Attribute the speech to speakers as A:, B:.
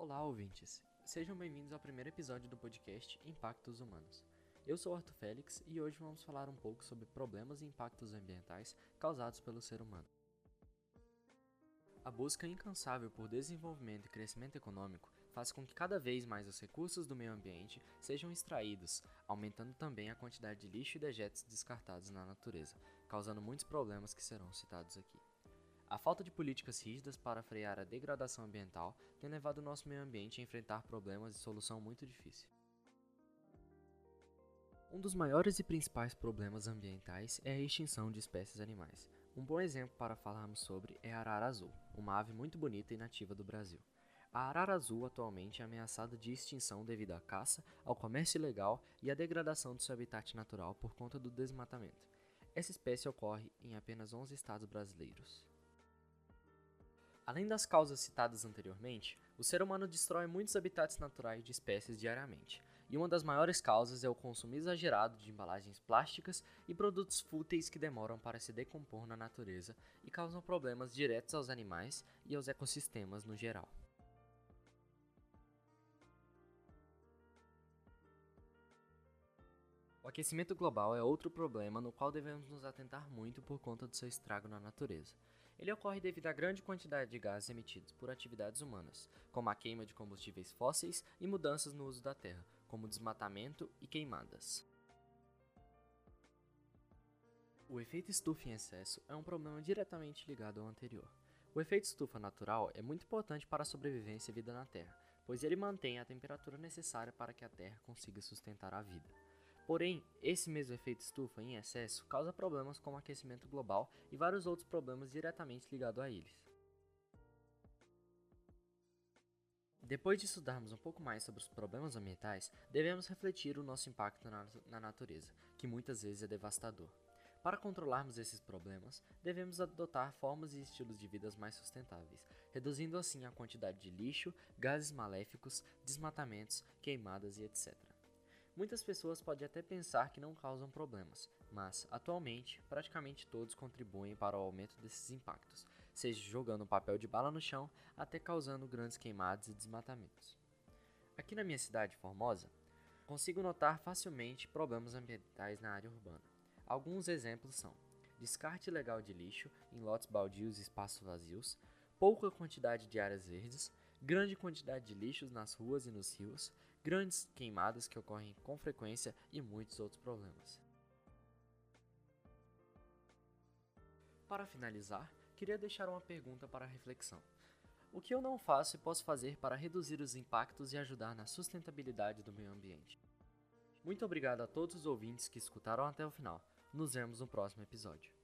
A: Olá, ouvintes! Sejam bem-vindos ao primeiro episódio do podcast Impactos Humanos. Eu sou Arthur Félix e hoje vamos falar um pouco sobre problemas e impactos ambientais causados pelo ser humano. A busca incansável por desenvolvimento e crescimento econômico faz com que cada vez mais os recursos do meio ambiente sejam extraídos, aumentando também a quantidade de lixo e dejetos descartados na natureza, causando muitos problemas que serão citados aqui. A falta de políticas rígidas para frear a degradação ambiental tem levado o nosso meio ambiente a enfrentar problemas de solução muito difícil. Um dos maiores e principais problemas ambientais é a extinção de espécies animais. Um bom exemplo para falarmos sobre é a arara azul, uma ave muito bonita e nativa do Brasil. A arara azul atualmente é ameaçada de extinção devido à caça, ao comércio ilegal e à degradação do seu habitat natural por conta do desmatamento. Essa espécie ocorre em apenas 11 estados brasileiros. Além das causas citadas anteriormente, o ser humano destrói muitos habitats naturais de espécies diariamente, e uma das maiores causas é o consumo exagerado de embalagens plásticas e produtos fúteis que demoram para se decompor na natureza e causam problemas diretos aos animais e aos ecossistemas no geral. Aquecimento global é outro problema no qual devemos nos atentar muito por conta do seu estrago na natureza. Ele ocorre devido à grande quantidade de gases emitidos por atividades humanas, como a queima de combustíveis fósseis e mudanças no uso da terra, como desmatamento e queimadas. O efeito estufa em excesso é um problema diretamente ligado ao anterior. O efeito estufa natural é muito importante para a sobrevivência e vida na Terra, pois ele mantém a temperatura necessária para que a Terra consiga sustentar a vida. Porém, esse mesmo efeito estufa em excesso causa problemas como aquecimento global e vários outros problemas diretamente ligados a eles. Depois de estudarmos um pouco mais sobre os problemas ambientais, devemos refletir o nosso impacto na, na natureza, que muitas vezes é devastador. Para controlarmos esses problemas, devemos adotar formas e estilos de vida mais sustentáveis, reduzindo assim a quantidade de lixo, gases maléficos, desmatamentos, queimadas e etc. Muitas pessoas podem até pensar que não causam problemas, mas atualmente praticamente todos contribuem para o aumento desses impactos, seja jogando papel de bala no chão até causando grandes queimadas e desmatamentos. Aqui na minha cidade, Formosa, consigo notar facilmente problemas ambientais na área urbana. Alguns exemplos são: descarte ilegal de lixo em lotes baldios e espaços vazios, pouca quantidade de áreas verdes, grande quantidade de lixos nas ruas e nos rios, grandes queimadas que ocorrem com frequência e muitos outros problemas. Para finalizar, queria deixar uma pergunta para reflexão. O que eu não faço e posso fazer para reduzir os impactos e ajudar na sustentabilidade do meio ambiente? Muito obrigado a todos os ouvintes que escutaram até o final. Nos vemos no próximo episódio.